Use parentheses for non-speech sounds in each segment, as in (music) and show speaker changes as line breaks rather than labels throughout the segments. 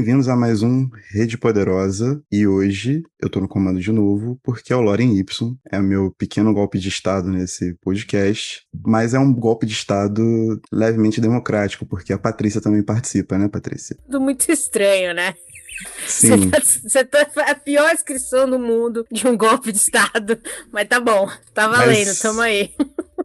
Bem-vindos a mais um Rede Poderosa e hoje eu tô no comando de novo porque é o Loren Y, é o meu pequeno golpe de estado nesse podcast, mas é um golpe de estado levemente democrático porque a Patrícia também participa, né, Patrícia?
Tudo muito estranho, né?
Sim.
Você tá, tá a pior inscrição do mundo de um golpe de estado, mas tá bom, tá valendo,
Mas-
tamo aí.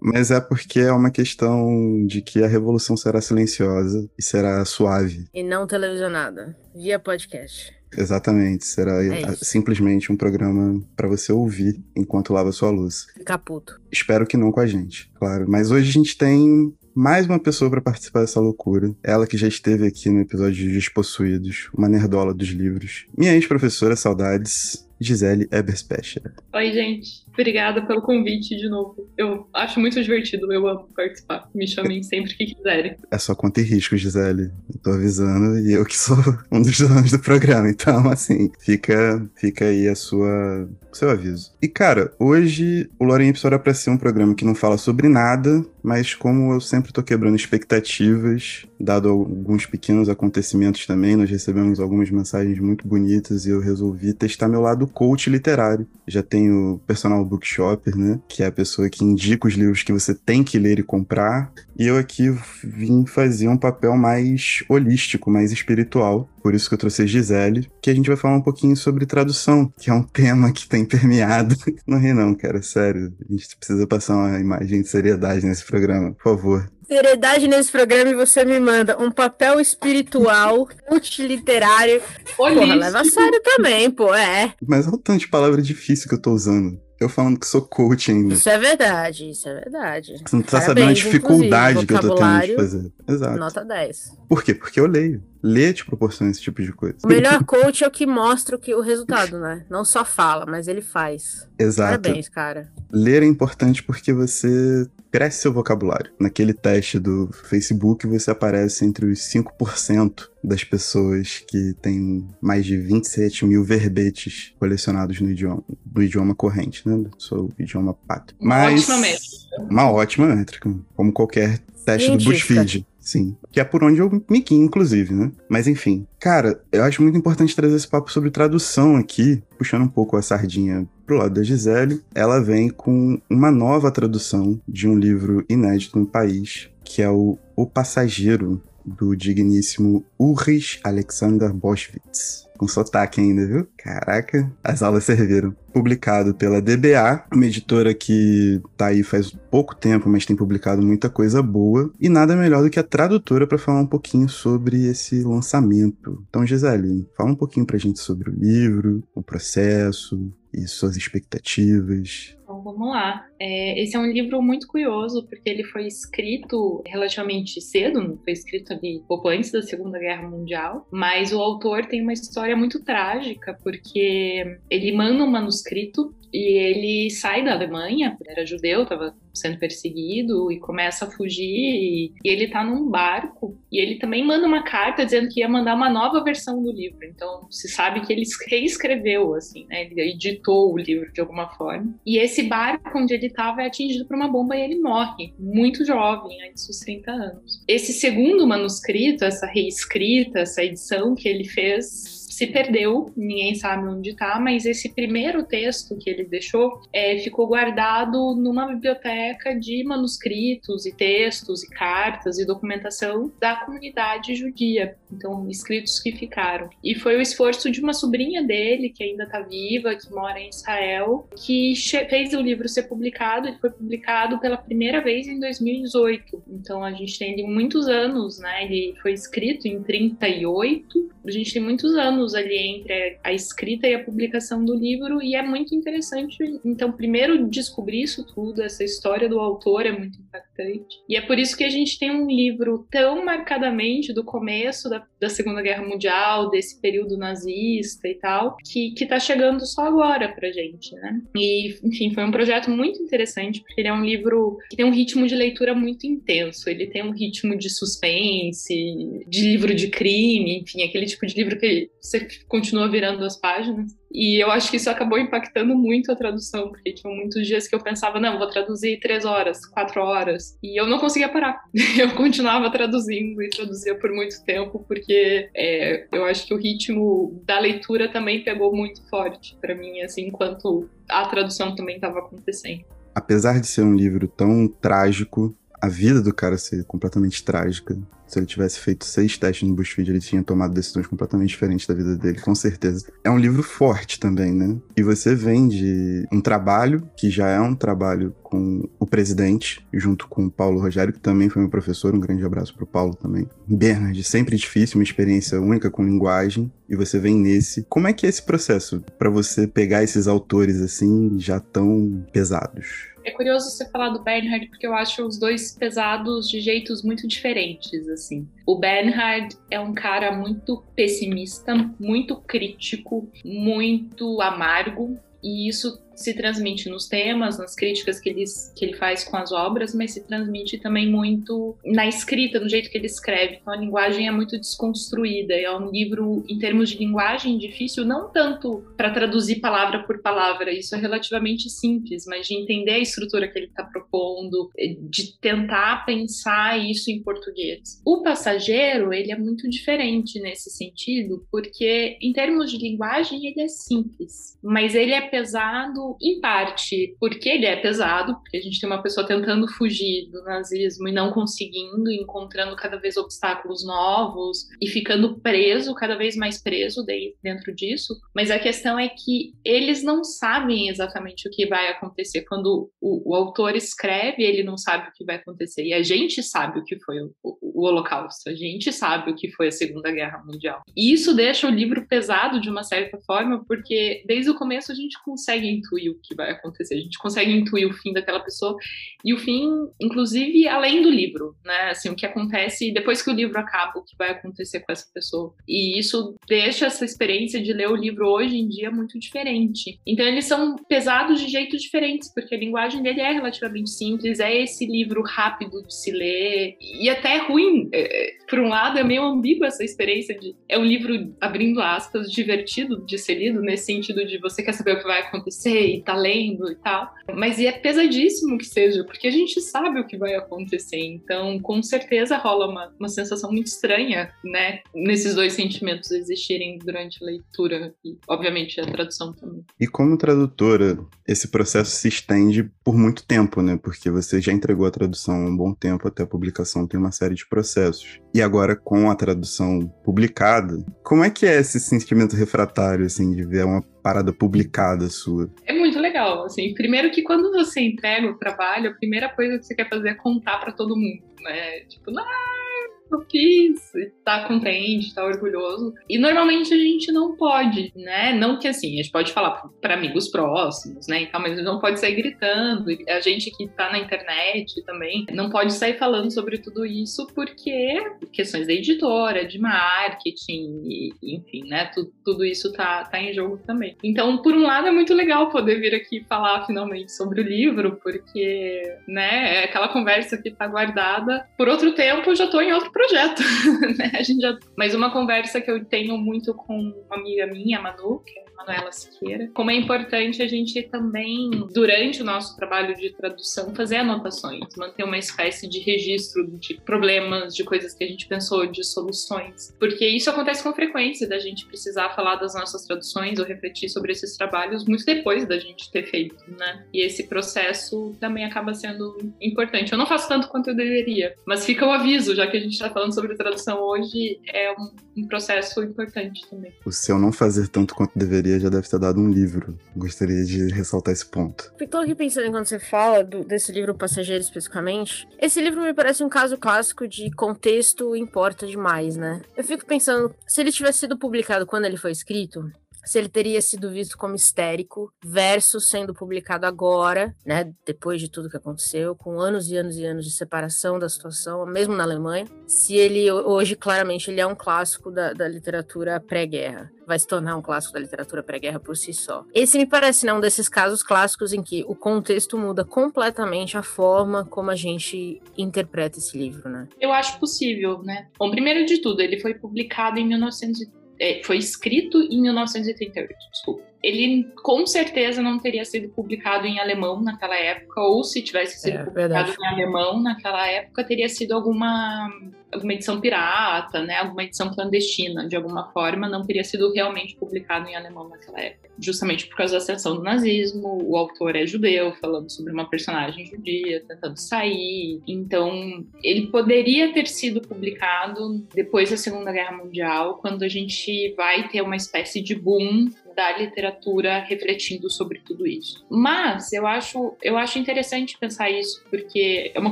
Mas é porque é uma questão de que a revolução será silenciosa e será suave.
E não televisionada, via podcast.
Exatamente, será
É
simplesmente um programa para você ouvir enquanto lava sua luz.
Ficar puto.
Espero que não com a gente, claro. Mas hoje a gente tem mais uma pessoa para participar dessa loucura. Ela que já esteve aqui no episódio de Despossuídos, uma nerdola dos livros. Minha ex-professora, saudades, Gisele Eberspecher.
Oi, gente. Obrigada pelo convite de novo. Eu acho muito divertido, eu amo participar. Me chamem sempre que quiserem.
É só conta e risco, Gisele. Eu tô avisando e eu que sou (laughs) um dos donos do programa. Então, assim, fica, fica aí a sua, seu aviso. E, cara, hoje o Loren Y era pra ser um programa que não fala sobre nada, mas como eu sempre tô quebrando expectativas, dado alguns pequenos acontecimentos também, nós recebemos algumas mensagens muito bonitas e eu resolvi testar meu lado coach literário. Já tenho o bookshopper, né? Que é a pessoa que indica os livros que você tem que ler e comprar. E eu aqui vim fazer um papel mais holístico, mais espiritual. Por isso que eu trouxe a Gisele, que a gente vai falar um pouquinho sobre tradução, que é um (laughs) tema que tem permeado. (laughs) Não ri não, cara, sério. A gente precisa passar uma imagem de seriedade nesse programa, por favor.
Seriedade nesse programa e você me manda um papel espiritual, (laughs) coach literário. Porra, leva a sério também, pô, é.
Mas olha o tanto de palavra difícil que eu tô usando. Eu falando que sou coach ainda.
Isso é verdade, isso é verdade.
Você não tá
Parabéns,
sabendo a dificuldade que eu tô tendo de fazer. Exato.
Nota 10.
Por quê? Porque eu leio. Ler te proporciona esse tipo de coisa.
O melhor coach é o que mostra o, que, o resultado, né? Não só fala, mas ele faz.
Exato.
Parabéns, cara.
Ler é importante porque você cresce seu vocabulário. Naquele teste do Facebook, você aparece entre os 5% das pessoas que têm mais de 27 mil verbetes colecionados no idioma, no idioma corrente, né? Do seu idioma pátrio.
Uma
Mas
ótima métrica.
uma ótima métrica, como qualquer teste do. BuzzFeed. Sim. Que é por onde eu me guio, inclusive, né? Mas enfim. Cara, eu acho muito importante trazer esse papo sobre tradução aqui, puxando um pouco a sardinha pro lado da Gisele. Ela vem com uma nova tradução de um livro inédito no país, que é o O Passageiro, do digníssimo Ulrich Alexander Boschwitz. Com sotaque ainda, viu? Caraca, as aulas serviram. Publicado pela DBA, uma editora que tá aí faz pouco tempo, mas tem publicado muita coisa boa. E nada melhor do que a tradutora para falar um pouquinho sobre esse lançamento. Então, Gisele, fala um pouquinho pra gente sobre o livro, o processo e suas expectativas.
Então vamos lá. É, esse é um livro muito curioso, porque ele foi escrito relativamente cedo, foi escrito ali pouco antes da Segunda Guerra Mundial, mas o autor tem uma história muito trágica, porque ele manda um manuscrito e ele sai da Alemanha, era judeu, estava sendo perseguido e começa a fugir e, e ele tá num barco e ele também manda uma carta dizendo que ia mandar uma nova versão do livro. Então se sabe que ele reescreveu assim, né? Ele editou o livro de alguma forma. E esse barco onde ele estava é atingido por uma bomba e ele morre, muito jovem, antes dos 30 anos. Esse segundo manuscrito, essa reescrita, essa edição que ele fez se perdeu, ninguém sabe onde está, mas esse primeiro texto que ele deixou é, ficou guardado numa biblioteca de manuscritos e textos e cartas e documentação da comunidade judia, então escritos que ficaram. E foi o esforço de uma sobrinha dele que ainda está viva, que mora em Israel, que fez o livro ser publicado. Ele foi publicado pela primeira vez em 2018. Então a gente tem muitos anos, né? Ele foi escrito em 38. A gente tem muitos anos ali entre a escrita e a publicação do livro e é muito interessante. Então, primeiro descobrir isso tudo, essa história do autor é muito impactante. E é por isso que a gente tem um livro tão marcadamente do começo da, da Segunda Guerra Mundial, desse período nazista e tal, que, que tá chegando só agora pra gente, né? E, enfim, foi um projeto muito interessante, porque ele é um livro que tem um ritmo de leitura muito intenso. Ele tem um ritmo de suspense, de livro de crime, enfim, aquele tipo de livro que você continua virando as páginas. E eu acho que isso acabou impactando muito a tradução, porque tinha muitos dias que eu pensava, não, vou traduzir três horas, quatro horas, e eu não conseguia parar. (laughs) Eu continuava traduzindo e traduzia por muito tempo, porque é, eu acho que o ritmo da leitura também pegou muito forte para mim, assim, enquanto a tradução também estava acontecendo.
Apesar de ser um livro tão trágico, a vida do cara ser completamente trágica. Se ele tivesse feito seis testes no BuzzFeed, ele tinha tomado decisões completamente diferentes da vida dele, com certeza. É um livro forte também, né? E você vem de um trabalho, que já é um trabalho com o presidente, junto com o Paulo Rogério, que também foi meu professor. Um grande abraço pro Paulo também. Bernard, sempre difícil, uma experiência única com linguagem, e você vem nesse. Como é que é esse processo para você pegar esses autores assim, já tão pesados?
É curioso você falar do Bernhard, porque eu acho os dois pesados de jeitos muito diferentes, assim. O Bernhard é um cara muito pessimista, muito crítico, muito amargo, e isso se transmite nos temas, nas críticas que ele, que ele faz com as obras, mas se transmite também muito na escrita, no jeito que ele escreve. Então a linguagem é muito desconstruída. É um livro, em termos de linguagem, difícil, não tanto para traduzir palavra por palavra, isso é relativamente simples, mas de entender a estrutura que ele está propondo, de tentar pensar isso em português. O passageiro, ele é muito diferente nesse sentido, porque em termos de linguagem ele é simples, mas ele é pesado em parte porque ele é pesado, porque a gente tem uma pessoa tentando fugir do nazismo e não conseguindo, encontrando cada vez obstáculos novos e ficando preso, cada vez mais preso dentro disso. Mas a questão é que eles não sabem exatamente o que vai acontecer. Quando o, o autor escreve, ele não sabe o que vai acontecer. E a gente sabe o que foi o, o, o Holocausto, a gente sabe o que foi a Segunda Guerra Mundial. E isso deixa o livro pesado de uma certa forma, porque desde o começo a gente consegue intuir o que vai acontecer, a gente consegue intuir o fim daquela pessoa e o fim, inclusive, além do livro, né? Assim, o que acontece depois que o livro acaba, o que vai acontecer com essa pessoa. E isso deixa essa experiência de ler o livro hoje em dia muito diferente. Então, eles são pesados de jeitos diferentes, porque a linguagem dele é relativamente simples, é esse livro rápido de se ler e até ruim. É, por um lado, é meio ambíguo essa experiência de. É um livro, abrindo aspas, divertido de ser lido, nesse sentido de você quer saber o que vai acontecer e tá lendo e tal. Mas é pesadíssimo que seja, porque a gente sabe o que vai acontecer. Então, com certeza rola uma, uma sensação muito estranha, né? Nesses dois sentimentos existirem durante a leitura e, obviamente, a tradução também.
E como tradutora, esse processo se estende por muito tempo, né? Porque você já entregou a tradução há um bom tempo, até a publicação tem uma série de processos. E agora, com a tradução publicada, como é que é esse sentimento refratário, assim, de ver uma parada publicada sua?
É muito legal, assim. Primeiro que quando você entrega o trabalho, a primeira coisa que você quer fazer é contar para todo mundo, né? Tipo, ah, eu fiz, tá contente, tá orgulhoso. E normalmente a gente não pode, né? Não que assim, a gente pode falar para amigos próximos, né? E tal, mas não pode sair gritando. A gente que tá na internet também não pode sair falando sobre tudo isso porque questões da editora, de marketing, e, enfim, né? Tudo, tudo isso tá, tá em jogo também. Então, por um lado, é muito legal poder vir aqui falar finalmente sobre o livro, porque, né, é aquela conversa que tá guardada. Por outro tempo, eu já tô em outro projeto, (laughs) né? A gente já... Mas uma conversa que eu tenho muito com uma amiga minha, Manu, que é Manuela Siqueira, como é importante a gente também, durante o nosso trabalho de tradução, fazer anotações, manter uma espécie de registro de problemas, de coisas que a gente pensou, de soluções. Porque isso acontece com frequência, da gente precisar falar das nossas traduções ou refletir sobre esses trabalhos muito depois da gente ter feito, né? E esse processo também acaba sendo importante. Eu não faço tanto quanto eu deveria, mas fica o aviso, já que a gente está falando sobre tradução hoje, é um, um processo importante também.
O seu não fazer tanto quanto deveria já deve ter dado um livro. Gostaria de ressaltar esse ponto.
Estou aqui pensando enquanto você fala do, desse livro Passageiro especificamente. Esse livro me parece um caso clássico de contexto importa demais, né? Eu fico pensando, se ele tivesse sido publicado quando ele foi escrito, se ele teria sido visto como histérico, versus sendo publicado agora, né, depois de tudo que aconteceu, com anos e anos e anos de separação da situação, mesmo na Alemanha, se ele hoje claramente ele é um clássico da, da literatura pré-guerra vai se tornar um clássico da literatura pré-guerra por si só. Esse me parece né, um desses casos clássicos em que o contexto muda completamente a forma como a gente interpreta esse livro, né?
Eu acho possível, né? Bom, primeiro de tudo, ele foi publicado em 1930 é, foi escrito em 1938, desculpa. Ele com certeza não teria sido publicado em alemão naquela época, ou se tivesse sido é, publicado verdade. em alemão naquela época, teria sido alguma alguma edição pirata, né, alguma edição clandestina, de alguma forma, não teria sido realmente publicado em alemão naquela época. Justamente por causa da ascensão do nazismo, o autor é judeu, falando sobre uma personagem judia, tentando sair. Então, ele poderia ter sido publicado depois da Segunda Guerra Mundial, quando a gente vai ter uma espécie de boom da literatura refletindo sobre tudo isso. Mas eu acho, eu acho interessante pensar isso, porque é uma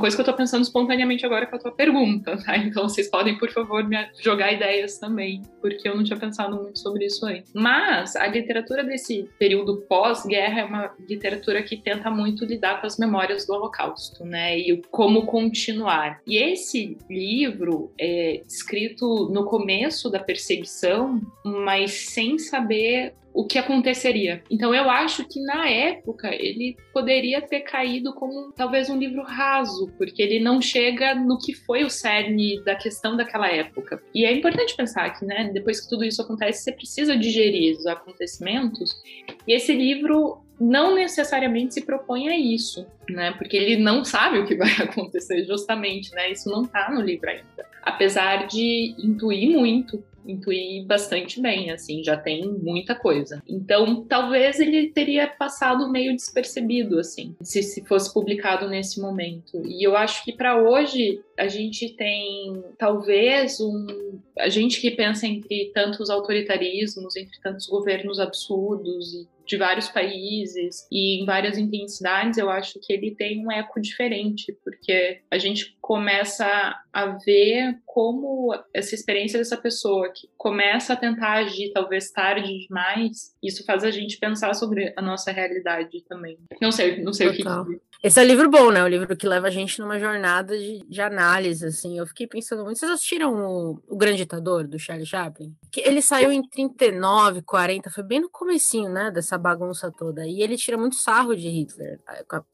coisa que eu estou pensando espontaneamente agora com a tua pergunta, tá? Então vocês podem, por favor, me jogar ideias também, porque eu não tinha pensado muito sobre isso antes. Mas a literatura desse período pós-guerra é uma literatura que tenta muito lidar com as memórias do Holocausto, né? E como continuar. E esse livro é escrito no começo da perseguição, mas sem saber o que aconteceria. Então eu acho que na época ele poderia ter caído como talvez um livro raso, porque ele não chega no que foi o cerne da questão daquela época. E é importante pensar que, né, depois que tudo isso acontece, você precisa digerir os acontecimentos. E esse livro não necessariamente se propõe a isso, né? Porque ele não sabe o que vai (laughs) acontecer, justamente, né? Isso não está no livro ainda. Apesar de intuir muito intuir bastante bem, assim, já tem muita coisa. Então, talvez ele teria passado meio despercebido, assim, se, se fosse publicado nesse momento. E eu acho que para hoje a gente tem talvez um a gente que pensa entre tantos autoritarismos, entre tantos governos absurdos e de vários países e em várias intensidades, eu acho que ele tem um eco diferente, porque a gente começa a ver como essa experiência dessa pessoa que começa a tentar agir talvez tarde demais, isso faz a gente pensar sobre a nossa realidade também. Não sei, não sei Total. o que.
Esse é um livro bom, né? O livro que leva a gente numa jornada de, de análise, assim. Eu fiquei pensando muito. Vocês assistiram o, o Grande Ditador, do Charlie Chaplin? Que ele saiu em 39, 40, foi bem no comecinho, né? Dessa bagunça toda. E ele tira muito sarro de Hitler,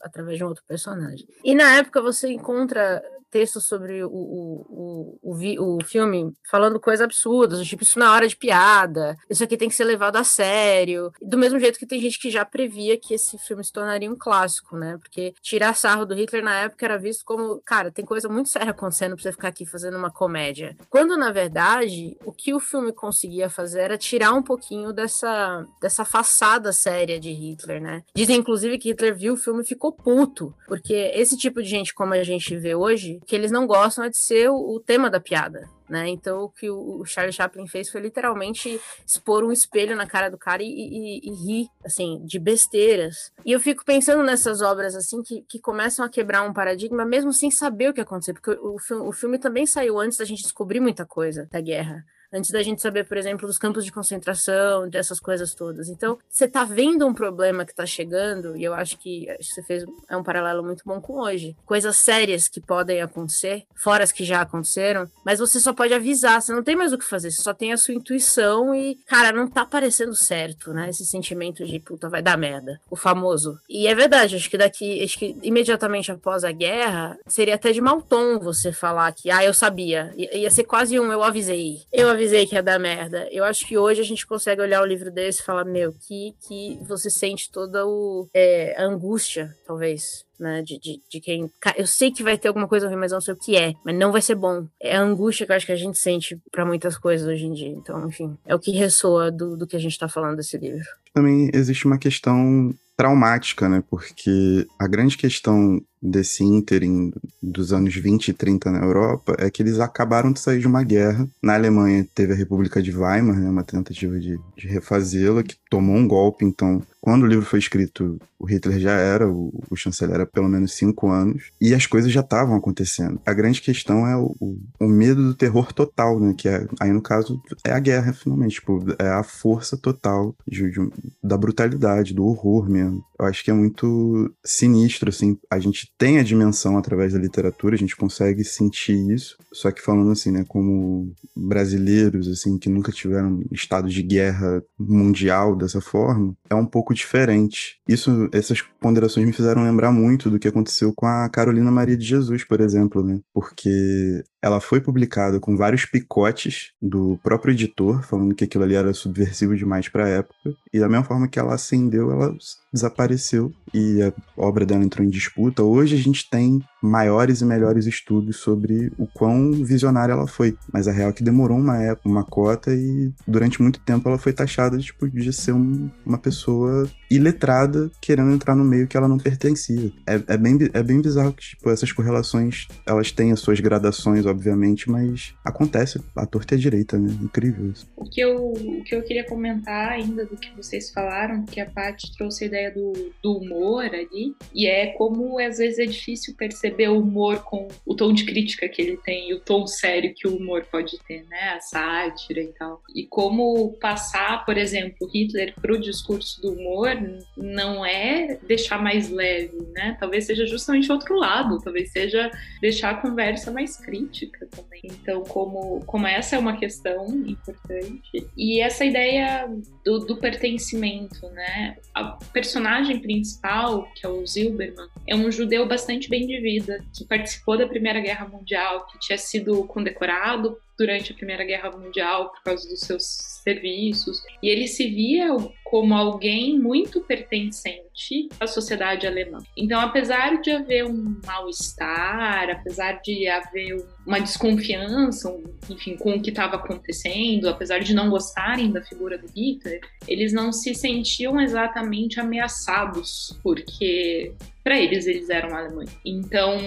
através de um outro personagem. E na época você encontra textos sobre o, o, o, o, o filme falando coisas absurdas, tipo, isso na hora de piada, isso aqui tem que ser levado a sério. Do mesmo jeito que tem gente que já previa que esse filme se tornaria um clássico, né? Porque tirar sarro do Hitler na época era visto como, cara, tem coisa muito séria acontecendo pra você ficar aqui fazendo uma comédia. Quando, na verdade, o que o filme conseguia fazer era tirar um pouquinho dessa, dessa façada séria de Hitler, né? Dizem, inclusive, que Hitler viu o filme e ficou puto, porque esse tipo de gente como a gente vê hoje, que eles não gostam é de ser o, o tema da piada. Né? Então, o que o Charlie Chaplin fez foi literalmente expor um espelho na cara do cara e, e, e, rir, assim, de besteiras. E eu fico pensando nessas obras, assim, que, que começam a quebrar um paradigma, mesmo sem saber o que aconteceu, porque o, o, o filme também saiu antes da gente descobrir muita coisa da guerra antes da gente saber, por exemplo, dos campos de concentração, dessas coisas todas. Então, você tá vendo um problema que tá chegando, e eu acho que você fez é um paralelo muito bom com hoje. Coisas sérias que podem acontecer, fora as que já aconteceram, mas você só pode avisar, você não tem mais o que fazer, você só tem a sua intuição e, cara, não tá parecendo certo, né? Esse sentimento de puta, vai dar merda. O famoso. E é verdade, acho que daqui, acho que imediatamente após a guerra, seria até de mau tom você falar que, ah, eu sabia. Ia ser quase um eu avisei. Eu avisei avisei que ia dar merda. Eu acho que hoje a gente consegue olhar o livro desse e falar, meu, que, que você sente toda o, é, a angústia, talvez, né, de, de, de, quem. Eu sei que vai ter alguma coisa ruim, mas não sei o que é. Mas não vai ser bom. É a angústia que eu acho que a gente sente para muitas coisas hoje em dia. Então, enfim, é o que ressoa do, do que a gente tá falando desse livro.
Também existe uma questão traumática, né? Porque a grande questão desse ínterim dos anos 20 e 30 na Europa é que eles acabaram de sair de uma guerra. Na Alemanha teve a República de Weimar, né, uma tentativa de, de refazê-la, que tomou um golpe. Então, quando o livro foi escrito, o Hitler já era o, o chanceler há pelo menos cinco anos e as coisas já estavam acontecendo. A grande questão é o, o, o medo do terror total, né? Que é, aí no caso é a guerra, finalmente. Tipo, é a força total de, de, da brutalidade, do horror mesmo. Eu acho que é muito sinistro, assim. A gente tem a dimensão através da literatura, a gente consegue sentir isso. Só que falando assim, né, como brasileiros, assim, que nunca tiveram estado de guerra mundial dessa forma, é um pouco diferente. Isso, essas ponderações me fizeram lembrar muito do que aconteceu com a Carolina Maria de Jesus, por exemplo, né? Porque ela foi publicada com vários picotes do próprio editor, falando que aquilo ali era subversivo demais para a época. E da mesma forma que ela acendeu, ela desapareceu e a obra dela entrou em disputa. Hoje a gente tem maiores e melhores estudos sobre o quão visionária ela foi. Mas a real é que demorou uma época, uma cota e durante muito tempo ela foi taxada tipo, de ser um, uma pessoa iletrada querendo entrar no meio que ela não pertencia. É, é, bem, é bem bizarro que tipo, essas correlações elas têm as suas gradações, obviamente, mas acontece a torta a direita, né? Incrível isso.
O que eu, o que eu queria comentar ainda do que vocês falaram, que a Paty trouxe a ideia do, do humor ali, e é como às vezes é difícil perceber o humor com o tom de crítica que ele tem e o tom sério que o humor pode ter, né? A sátira e tal. E como passar, por exemplo, Hitler para o discurso do humor não é deixar mais leve, né? Talvez seja justamente outro lado, talvez seja deixar a conversa mais crítica também. Então, como, como essa é uma questão importante, e essa ideia do, do pertencimento, né? A personagem principal, que é o Zilberman, é um judeu bastante bem de vida, que participou da Primeira Guerra Mundial, que tinha sido condecorado durante a Primeira Guerra Mundial por causa dos seus serviços. E ele se via como alguém muito pertencente à sociedade alemã. Então, apesar de haver um mal-estar, apesar de haver uma desconfiança, enfim, com o que estava acontecendo, apesar de não gostarem da figura do Hitler, eles não se sentiam exatamente ameaçados, porque para eles eles eram alemães. Então,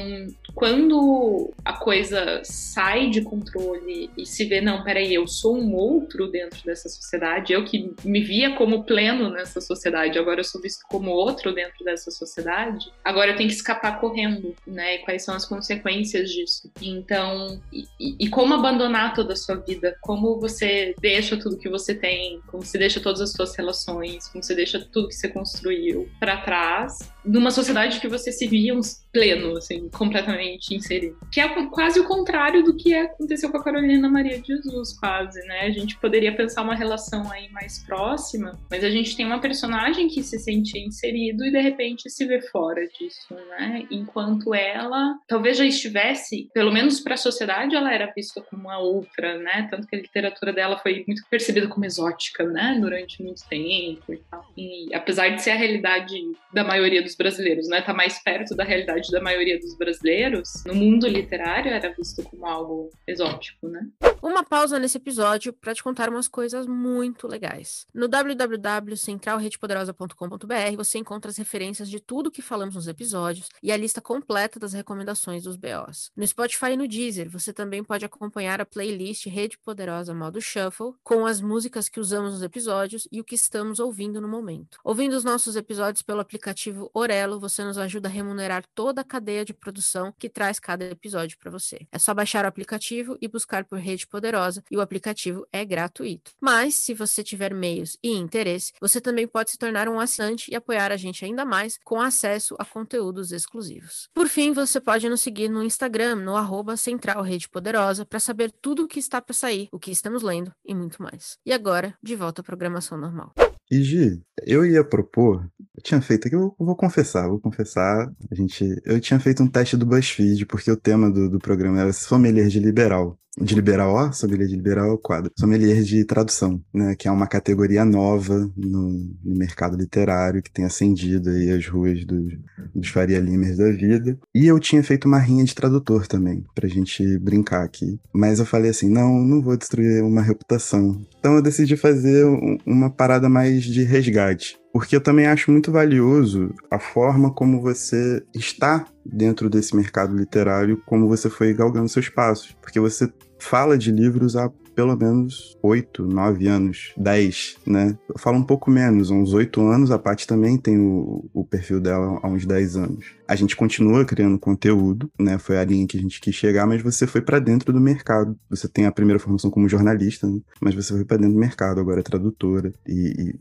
quando a coisa sai de controle e se vê, não, peraí, eu sou um outro dentro dessa sociedade, eu que me via como pleno nessa sociedade, agora eu sou visto como outro dentro dessa sociedade, agora eu tenho que escapar correndo, né? E quais são as consequências disso? Então, e, e como abandonar toda a sua vida? Como você deixa tudo que você tem? Como você deixa todas as suas relações? Como você deixa tudo que você construiu para trás? Numa sociedade que você se via pleno, assim, completamente inserido. Que é quase o contrário do que aconteceu com a Carolina Maria de Jesus, quase, né? A gente poderia pensar uma relação aí mais próxima, mas a gente tem uma personagem que se sente inserido e de repente se vê fora disso, né? Enquanto ela talvez já estivesse, pelo menos para a sociedade, ela era vista como uma outra, né? Tanto que a literatura dela foi muito percebida como exótica, né? Durante muito tempo e tal. E apesar de ser a realidade da maioria dos brasileiros, né? Tá mais perto da realidade da maioria dos brasileiros, no mundo literário era visto como algo exótico, né?
Uma pausa nesse episódio para te contar umas coisas muito legais. No www.centralredepoderosa.com.br você encontra as referências de tudo que falamos nos episódios e a lista completa das recomendações dos BOs. No Spotify e no Deezer você também pode acompanhar a playlist Rede Poderosa Modo Shuffle com as músicas que usamos nos episódios e o que estamos ouvindo no momento. Ouvindo os nossos episódios pelo aplicativo Orelo, nos ajuda a remunerar toda a cadeia de produção que traz cada episódio para você. É só baixar o aplicativo e buscar por Rede Poderosa e o aplicativo é gratuito. Mas, se você tiver meios e interesse, você também pode se tornar um assinante e apoiar a gente ainda mais com acesso a conteúdos exclusivos. Por fim, você pode nos seguir no Instagram, no arroba Central Rede Poderosa, para saber tudo o que está para sair, o que estamos lendo e muito mais. E agora, de volta à programação normal.
E Gi, eu ia propor, eu tinha feito aqui, eu vou confessar, vou confessar, a gente, eu tinha feito um teste do BuzzFeed, porque o tema do, do programa era sommelier de liberal de liberal, sommelier de liberal é quadro. Sommelier de tradução, né, que é uma categoria nova no, no mercado literário que tem acendido aí as ruas dos, dos Faria Limers da vida. E eu tinha feito uma rinha de tradutor também, pra gente brincar aqui. Mas eu falei assim, não, não vou destruir uma reputação. Então eu decidi fazer um, uma parada mais de resgate. Porque eu também acho muito valioso a forma como você está dentro desse mercado literário, como você foi galgando seus passos. Porque você fala de livros há pelo menos oito, nove anos, dez, né? Eu falo um pouco menos, uns oito anos. A Paty também tem o, o, perfil dela há uns dez anos. A gente continua criando conteúdo, né? Foi a linha que a gente quis chegar, mas você foi para dentro do mercado. Você tem a primeira formação como jornalista, né? mas você foi para dentro do mercado, agora é tradutora. E, e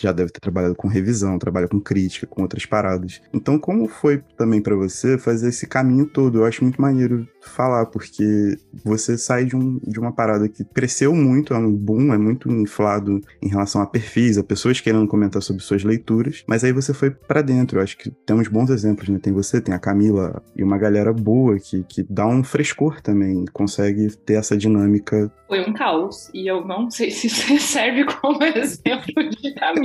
já deve ter trabalhado com revisão, trabalha com crítica, com outras paradas. Então, como foi também para você fazer esse caminho todo? Eu acho muito maneiro falar, porque você sai de, um, de uma parada que cresceu muito, é um boom, é muito inflado em relação a perfis, a pessoas querendo comentar sobre suas leituras, mas aí você foi para dentro. Eu acho que temos bons exemplos, né? Tem você, tem a Camila e uma galera boa que, que dá um frescor também, consegue ter essa dinâmica.
Foi um caos, e eu não sei se (laughs) serve como (laughs) exemplo de caminho,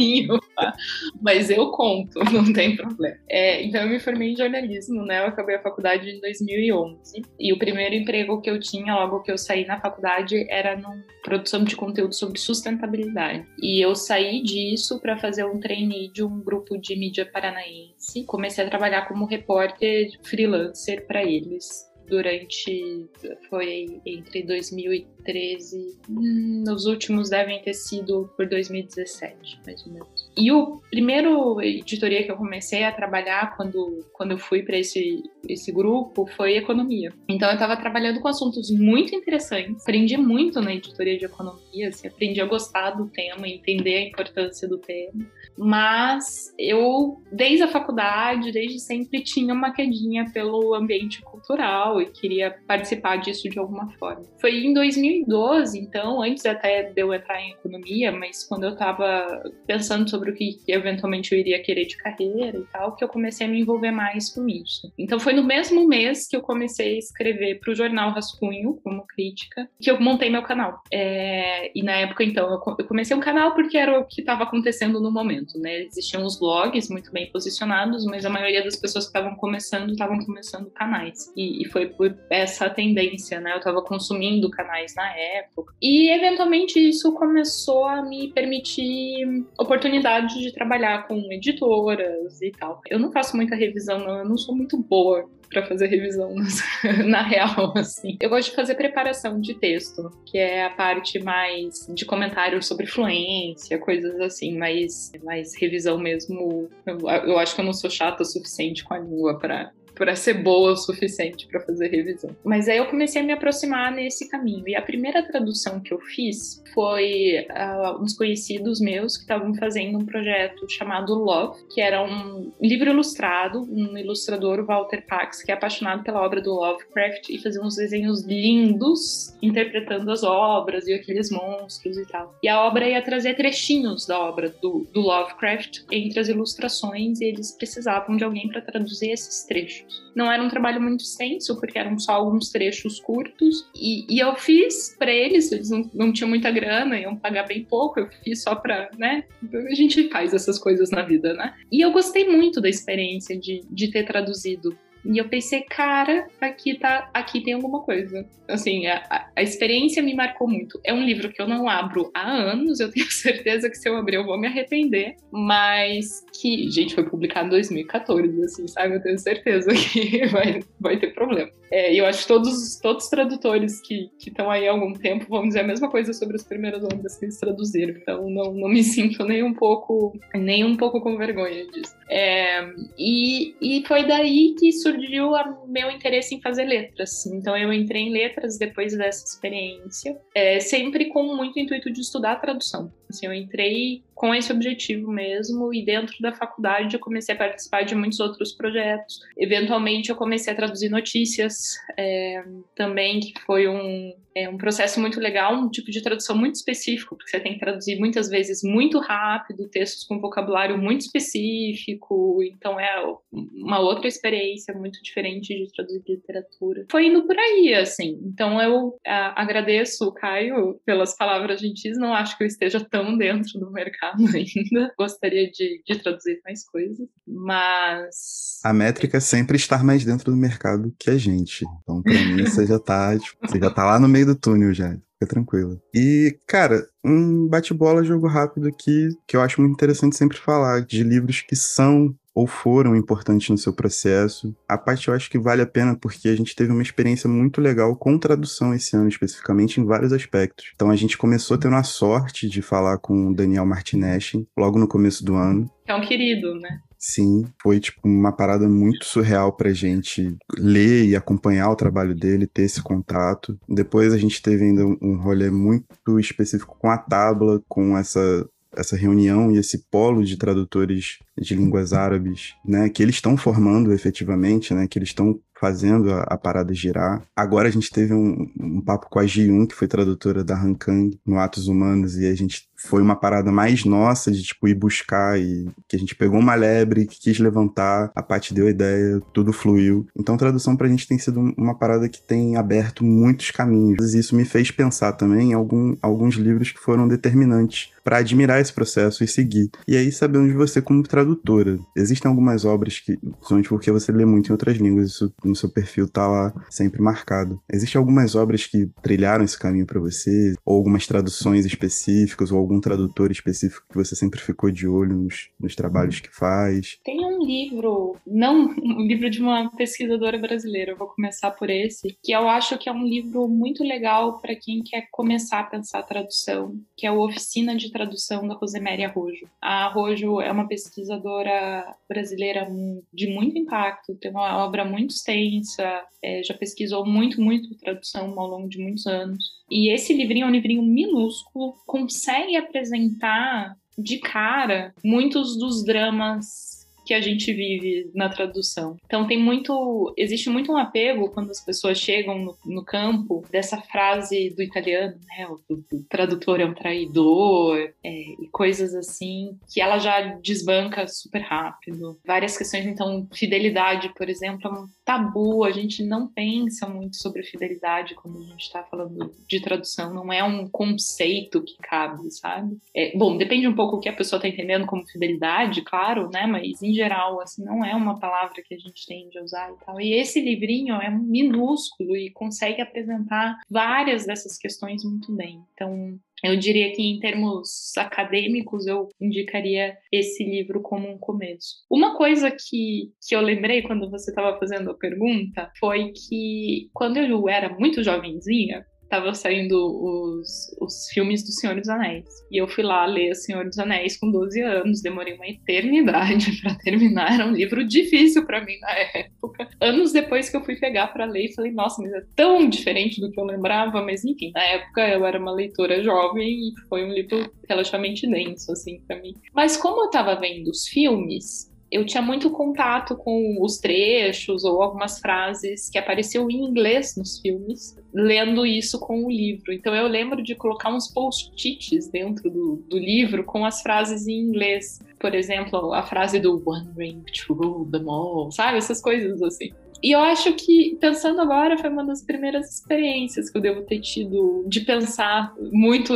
tá? mas eu conto, (laughs) não tem problema. É, então eu me formei em jornalismo, né? Eu acabei a faculdade em 2011, e o primeiro emprego que eu tinha logo que eu saí na faculdade era na produção de conteúdo sobre sustentabilidade. E eu saí disso para fazer um trainee de um grupo de mídia paranaense. Comecei a trabalhar como repórter freelancer para eles durante foi entre 2013 hum, os últimos devem ter sido por 2017 mais ou menos. E o primeiro editoria que eu comecei a trabalhar quando quando eu fui para esse esse grupo foi economia. Então eu estava trabalhando com assuntos muito interessantes aprendi muito na editoria de economia assim, aprendi a gostar do tema entender a importância do tema. Mas eu desde a faculdade desde sempre tinha uma quedinha pelo ambiente cultural e queria participar disso de alguma forma. Foi em 2012, então, antes até de eu entrar em economia, mas quando eu estava pensando sobre o que eventualmente eu iria querer de carreira e tal, que eu comecei a me envolver mais com isso. Então foi no mesmo mês que eu comecei a escrever para o jornal Rascunho, como crítica, que eu montei meu canal. É... e na época, então, eu comecei um canal porque era o que estava acontecendo no momento, né? Existiam os blogs muito bem posicionados, mas a maioria das pessoas que estavam começando estavam começando canais. E, e foi por essa tendência, né? Eu estava consumindo canais na época. E eventualmente isso começou a me permitir oportunidades de trabalhar com editoras e tal. Eu não faço muita revisão, não, eu não sou muito boa para fazer revisão (laughs) na real, assim. Eu gosto de fazer preparação de texto, que é a parte mais de comentários sobre fluência, coisas assim, mais, mais revisão mesmo. Eu, eu acho que eu não sou chata o suficiente com a língua para para ser boa o suficiente para fazer revisão. Mas aí eu comecei a me aproximar nesse caminho. E a primeira tradução que eu fiz foi uh, uns conhecidos meus que estavam fazendo um projeto chamado Love, que era um livro ilustrado, um ilustrador, Walter Pax, que é apaixonado pela obra do Lovecraft e fazia uns desenhos lindos interpretando as obras e aqueles monstros e tal. E a obra ia trazer trechinhos da obra do, do Lovecraft entre as ilustrações e eles precisavam de alguém para traduzir esses trechos. Não era um trabalho muito extenso, porque eram só alguns trechos curtos, e, e eu fiz para eles, eles não, não tinham muita grana, iam pagar bem pouco, eu fiz só pra, né? A gente faz essas coisas na vida, né? E eu gostei muito da experiência de, de ter traduzido e eu pensei, cara, aqui tá, aqui tem alguma coisa. Assim, a, a, experiência me marcou muito. É um livro que eu não abro há anos, eu (laughs) tenho certeza que se eu abrir eu vou me arrepender, mas que, gente, foi publicado em 2014, assim, sabe? Eu tenho certeza (laughs) que vai, vai ter problema. É, eu acho que todos, todos os tradutores que estão aí há algum tempo vão dizer a mesma coisa sobre as primeiras ondas que eles traduziram. Então não, não me (laughs) sinto nem um pouco, nem um pouco com vergonha disso. É, e, e foi daí que surgiu o meu interesse em fazer letras. Então eu entrei em letras depois dessa experiência, é, sempre com muito intuito de estudar tradução. Assim, eu entrei com esse objetivo mesmo e dentro da faculdade eu comecei a participar de muitos outros projetos. Eventualmente eu comecei a traduzir notícias é, também, que foi um, é, um processo muito legal, um tipo de tradução muito específico, porque você tem que traduzir muitas vezes muito rápido, textos com vocabulário muito específico, então é uma outra experiência muito diferente de traduzir literatura. Foi indo por aí, assim. Então eu a, agradeço o Caio pelas palavras gentis, não acho que eu esteja tão dentro do mercado (laughs) ainda, gostaria de, de traduzir mais coisas, mas...
A métrica é sempre estar mais dentro do mercado que a gente. Então, pra mim, você já tá, tipo, você já tá lá no meio do túnel já. Fica tranquilo. E, cara, um bate-bola jogo rápido aqui, que eu acho muito interessante sempre falar, de livros que são ou foram importantes no seu processo. A parte eu acho que vale a pena porque a gente teve uma experiência muito legal com tradução esse ano, especificamente em vários aspectos. Então a gente começou tendo a sorte de falar com o Daniel Martinez logo no começo do ano.
É um querido, né?
Sim, foi tipo uma parada muito surreal pra gente ler e acompanhar o trabalho dele, ter esse contato. Depois a gente teve ainda um rolê muito específico com a tábua, com essa essa reunião e esse polo de tradutores de línguas árabes, né, que eles estão formando efetivamente, né, que eles estão fazendo a, a, parada girar. Agora a gente teve um, um papo com a Ji-Un, que foi tradutora da Han Kang no Atos Humanos, e a gente foi uma parada mais nossa de tipo ir buscar e que a gente pegou uma lebre que quis levantar, a parte deu ideia, tudo fluiu. Então tradução pra gente tem sido uma parada que tem aberto muitos caminhos. E isso me fez pensar também em algum, alguns livros que foram determinantes para admirar esse processo e seguir. E aí sabendo de você como tradutora. Existem algumas obras que, principalmente porque você lê muito em outras línguas, isso no seu perfil tá lá sempre marcado. Existem algumas obras que trilharam esse caminho para você, ou algumas traduções específicas, ou algum tradutor específico que você sempre ficou de olho nos, nos trabalhos que faz?
Tem um livro, não um livro de uma pesquisadora brasileira, eu vou começar por esse, que eu acho que é um livro muito legal para quem quer começar a pensar a tradução, que é o Oficina de Tradução da Roseméria Rojo. A Rojo é uma pesquisadora brasileira de muito impacto, tem uma obra muito extensa, é, já pesquisou muito, muito tradução ao longo de muitos anos. E esse livrinho é um livrinho minúsculo, consegue apresentar de cara muitos dos dramas que a gente vive na tradução. Então tem muito, existe muito um apego quando as pessoas chegam no, no campo dessa frase do italiano, né, o, o tradutor é um traidor é, e coisas assim que ela já desbanca super rápido. Várias questões, então fidelidade, por exemplo, é um tabu. A gente não pensa muito sobre fidelidade quando a gente está falando de tradução. Não é um conceito que cabe, sabe? É, bom, depende um pouco o que a pessoa está entendendo como fidelidade, claro, né? Mas geral, assim, não é uma palavra que a gente tem de usar e tal. E esse livrinho é minúsculo e consegue apresentar várias dessas questões muito bem. Então, eu diria que em termos acadêmicos eu indicaria esse livro como um começo. Uma coisa que, que eu lembrei quando você estava fazendo a pergunta foi que quando eu era muito jovenzinha, tava saindo os, os filmes do Senhor dos Anéis. E eu fui lá ler O Senhor dos Anéis com 12 anos, demorei uma eternidade (laughs) para terminar, era um livro difícil para mim na época. Anos depois que eu fui pegar para ler e falei, nossa, mas é tão diferente do que eu lembrava, mas enfim, na época eu era uma leitora jovem e foi um livro relativamente denso assim para mim. Mas como eu tava vendo os filmes, eu tinha muito contato com os trechos ou algumas frases que apareciam em inglês nos filmes, lendo isso com o livro. Então eu lembro de colocar uns post-its dentro do, do livro com as frases em inglês. Por exemplo, a frase do One Ring to Rule them all, sabe? Essas coisas assim. E eu acho que, pensando agora, foi uma das primeiras experiências que eu devo ter tido de pensar muito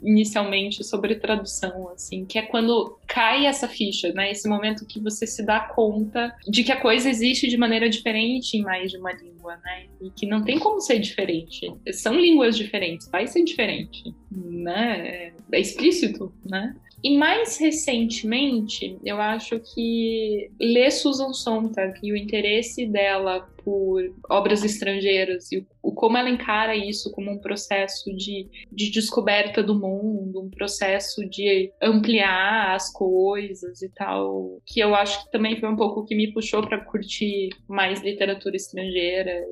inicialmente sobre tradução, assim, que é quando cai essa ficha, né? Esse momento que você se dá conta de que a coisa existe de maneira diferente em mais de uma língua, né? E que não tem como ser diferente. São línguas diferentes, vai ser diferente, né? É explícito, né? E mais recentemente, eu acho que ler Susan Sontag e o interesse dela por obras estrangeiras e o, como ela encara isso como um processo de, de descoberta do mundo, um processo de ampliar as coisas e tal, que eu acho que também foi um pouco o que me puxou para curtir mais literatura estrangeira,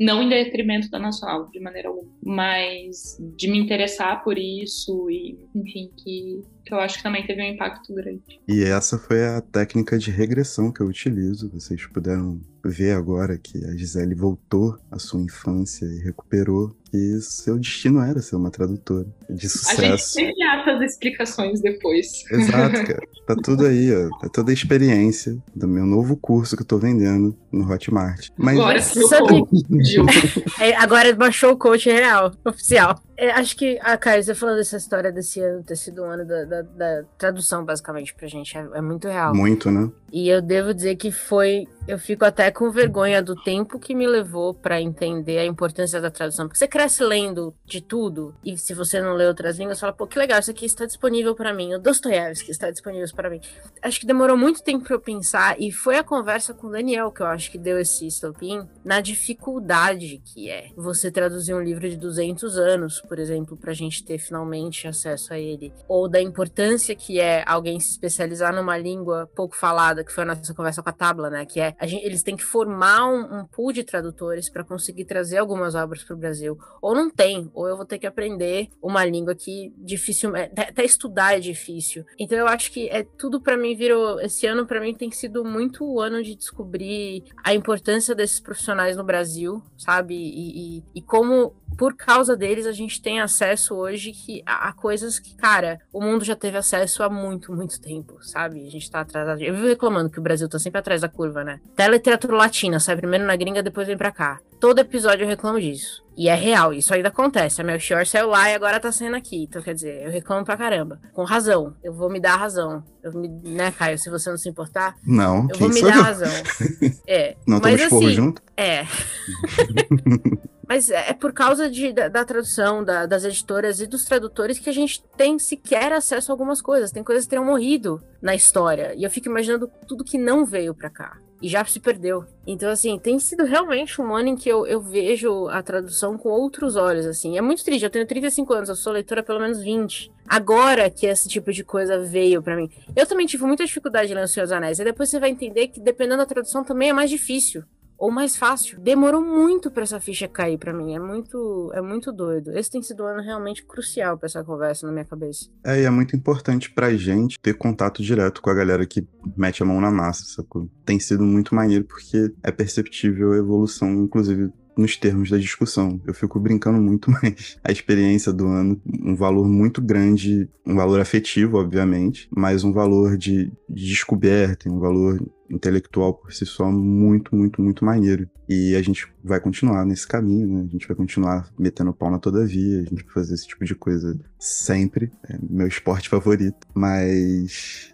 não em detrimento da nacional, de maneira alguma, mas de me interessar por isso e, enfim, que que eu acho que também teve um impacto grande.
E essa foi a técnica de regressão que eu utilizo. Vocês puderam ver agora que a Gisele voltou à sua infância e recuperou que seu destino era ser uma tradutora de sucesso. A gente
sempre acha as explicações depois.
Exato, (laughs) cara. Tá tudo aí, ó. Tá toda a experiência do meu novo curso que eu tô vendendo no Hotmart.
Mas agora, (laughs) (laughs)
é, agora baixou o coach real, oficial. É, acho que a Caio, você falou dessa história desse ano, ter sido um ano da, da, da tradução, basicamente, pra gente. É, é muito real.
Muito, né?
E eu devo dizer que foi. Eu fico até com vergonha do tempo que me levou para entender a importância da tradução. Porque você cresce lendo de tudo, e se você não lê outras línguas, fala, pô, que legal, isso aqui está disponível para mim. O Dostoiévski está disponível para mim. Acho que demorou muito tempo para eu pensar, e foi a conversa com o Daniel que eu acho que deu esse estopim na dificuldade que é você traduzir um livro de 200 anos, por exemplo, para a gente ter finalmente acesso a ele. Ou da importância que é alguém se especializar numa língua pouco falada, que foi a nossa conversa com a Tabla, né? Que é gente, eles têm que formar um, um pool de tradutores para conseguir trazer algumas obras para o Brasil ou não tem, ou eu vou ter que aprender uma língua que difícil, é, até estudar é difícil. Então eu acho que é tudo para mim virou esse ano para mim tem sido muito o ano de descobrir a importância desses profissionais no Brasil, sabe? E, e, e como por causa deles a gente tem acesso hoje que, a, a, coisas que, cara, o mundo já teve acesso há muito, muito tempo, sabe? A gente tá atrasado. Eu vivo reclamando que o Brasil tá sempre atrás da curva, né? Até a literatura latina sai primeiro na gringa, depois vem pra cá. Todo episódio eu reclamo disso. E é real, isso ainda acontece. A Melchior saiu lá e agora tá saindo aqui. Então, quer dizer, eu reclamo pra caramba. Com razão. Eu vou me dar a razão. Eu me, né, Caio? Se você não se importar.
Não,
eu vou me dar a razão. (laughs) É.
Não
mas
assim, junto?
É. (laughs) Mas é por causa de, da, da tradução, da, das editoras e dos tradutores que a gente tem sequer acesso a algumas coisas. Tem coisas que tenham morrido na história. E eu fico imaginando tudo que não veio para cá. E já se perdeu. Então, assim, tem sido realmente um ano em que eu, eu vejo a tradução com outros olhos, assim. É muito triste, eu tenho 35 anos, eu sou leitora pelo menos 20. Agora que esse tipo de coisa veio para mim. Eu também tive muita dificuldade em ler O Senhor dos Anéis. E depois você vai entender que, dependendo da tradução, também é mais difícil ou mais fácil. Demorou muito para essa ficha cair para mim. É muito, é muito doido. Esse tem sido um ano realmente crucial para essa conversa na minha cabeça.
É, e é muito importante pra gente ter contato direto com a galera que mete a mão na massa, sacou? Tem sido muito maneiro porque é perceptível a evolução, inclusive nos termos da discussão. Eu fico brincando muito, (laughs) mas a experiência do ano, um valor muito grande, um valor afetivo, obviamente, mas um valor de, de descoberta, um valor intelectual por si só muito, muito, muito maneiro. E a gente vai continuar nesse caminho, né? A gente vai continuar metendo pau na todavia, a gente vai fazer esse tipo de coisa sempre. É meu esporte favorito. Mas.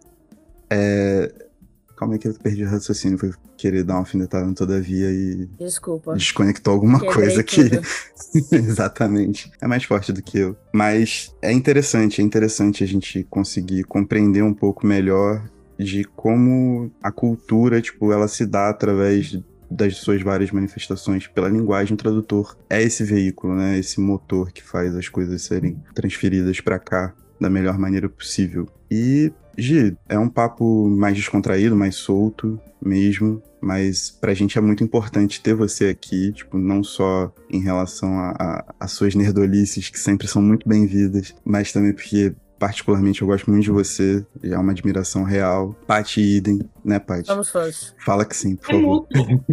É, Calma aí que eu perdi o raciocínio, foi querer dar uma alfinetada no Todavia e.
Desculpa.
Desconectou alguma Quebrei coisa aqui. (laughs) Exatamente. É mais forte do que eu. Mas é interessante, é interessante a gente conseguir compreender um pouco melhor de como a cultura, tipo, ela se dá através das suas várias manifestações pela linguagem, o tradutor é esse veículo, né? Esse motor que faz as coisas serem transferidas para cá da melhor maneira possível. E Gi, é um papo mais descontraído, mais solto mesmo, mas pra gente é muito importante ter você aqui, tipo, não só em relação às suas nerdolices, que sempre são muito bem-vindas, mas também porque particularmente eu gosto muito de você, é uma admiração real. Paty Idem, né, Paty?
Vamos fãs.
Fala que sim, por
é
favor.
Mútuo.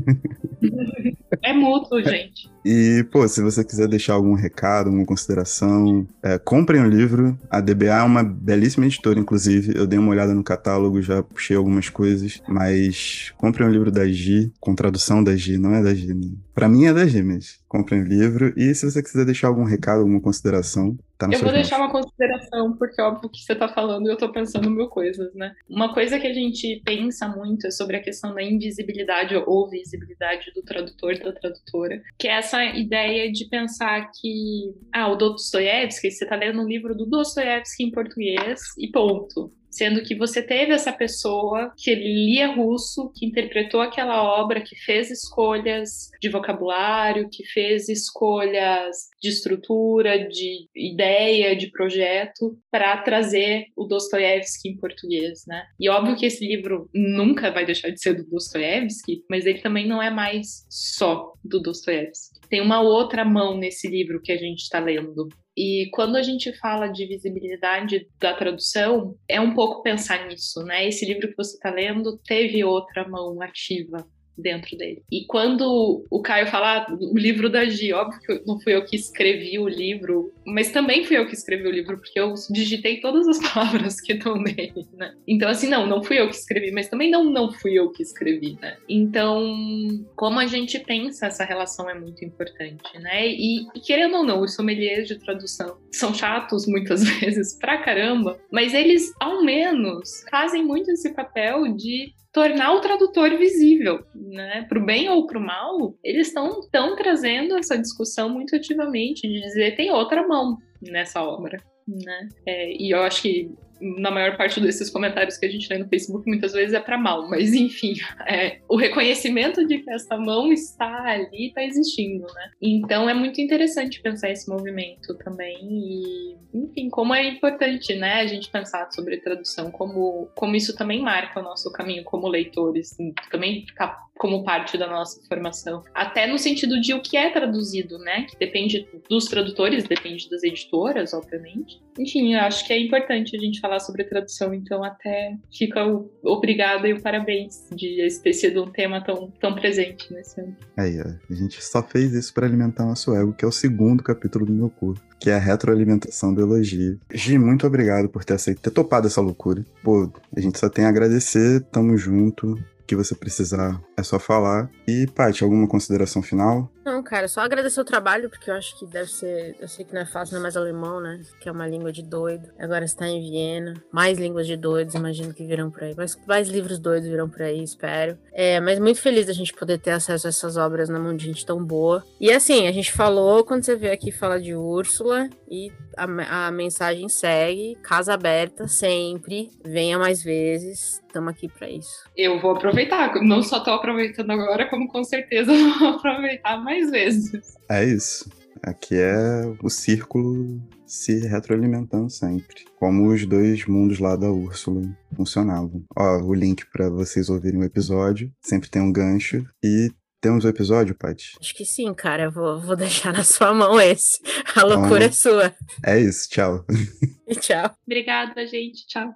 (laughs) é mútuo, gente.
E, pô, se você quiser deixar algum recado, alguma consideração, é, comprem o livro. A DBA é uma belíssima editora, inclusive. Eu dei uma olhada no catálogo, já puxei algumas coisas. Mas comprem o livro da Gi, com tradução da Gi, não é da Gi. Né? Pra mim é da Gi, mas comprem o livro. E se você quiser deixar algum recado, alguma consideração, tá no
Eu vou deixar uma consideração, porque é óbvio que você tá falando e eu tô pensando mil coisas, né? Uma coisa que a gente pensa muito é sobre a questão da invisibilidade ou visibilidade do tradutor, da tradutora, que é essa ideia de pensar que, ah, o Dostoiévski, você está lendo um livro do Dostoiévski em português e ponto sendo que você teve essa pessoa que lia russo, que interpretou aquela obra, que fez escolhas de vocabulário, que fez escolhas de estrutura, de ideia, de projeto, para trazer o Dostoiévski em português, né? E óbvio que esse livro nunca vai deixar de ser do Dostoiévski, mas ele também não é mais só do Dostoiévski. Tem uma outra mão nesse livro que a gente está lendo, e quando a gente fala de visibilidade da tradução, é um pouco pensar nisso, né? Esse livro que você está lendo teve outra mão ativa dentro dele. E quando o Caio fala ah, o livro da Gi, óbvio que não fui eu que escrevi o livro, mas também fui eu que escrevi o livro, porque eu digitei todas as (laughs) palavras que estão nele, né? Então, assim, não, não fui eu que escrevi, mas também não, não fui eu que escrevi, né? Então, como a gente pensa essa relação é muito importante, né? E, e querendo ou não, os sommeliers de tradução são chatos muitas (laughs) vezes pra caramba, mas eles, ao menos, fazem muito esse papel de tornar o tradutor visível, né? Para o bem ou para o mal, eles estão tão trazendo essa discussão muito ativamente de dizer tem outra mão nessa obra, né? É, e eu acho que na maior parte desses comentários que a gente lê no Facebook, muitas vezes é para mal, mas (laughs) enfim, é, o reconhecimento de que essa mão está ali, está existindo, né? Então é muito interessante pensar esse movimento também e, enfim, como é importante, né, a gente pensar sobre tradução, como, como isso também marca o nosso caminho como leitores, também ficar como parte da nossa formação. Até no sentido de o que é traduzido, né? Que depende dos tradutores, depende das editoras, obviamente. Enfim, eu acho que é importante a gente falar sobre tradução, então até fica o obrigado e o parabéns de ter sido um tema tão, tão presente nesse ano.
Aí, a gente só fez isso para alimentar nosso ego, que é o segundo capítulo do meu curso que é a retroalimentação do elogio. Gi, muito obrigado por ter aceito, ter topado essa loucura. Pô, a gente só tem a agradecer, tamo junto que você precisar, é só falar. E, Paty, alguma consideração final?
Não, cara, só agradecer o trabalho, porque eu acho que deve ser. Eu sei que não é fácil, não é mais alemão, né? Que é uma língua de doido. Agora está em Viena. Mais línguas de doidos, imagino que virão por aí. Mais, mais livros doidos virão por aí, espero. É, mas muito feliz da gente poder ter acesso a essas obras na mão de gente tão boa. E assim, a gente falou quando você veio aqui falar de Úrsula, e a, a mensagem segue: casa aberta sempre. Venha mais vezes. Estamos aqui para isso.
Eu vou aproveitar. Não só estou aproveitando agora, como com certeza (laughs) vou aproveitar mais vezes.
É isso. Aqui é o círculo se retroalimentando sempre. Como os dois mundos lá da Úrsula funcionavam. Ó, o link para vocês ouvirem o episódio. Sempre tem um gancho. E temos o episódio, Paty?
Acho que sim, cara. Eu vou, vou deixar na sua mão esse. A loucura então, é sua.
É isso. Tchau.
E (laughs) tchau.
Obrigada, gente. Tchau.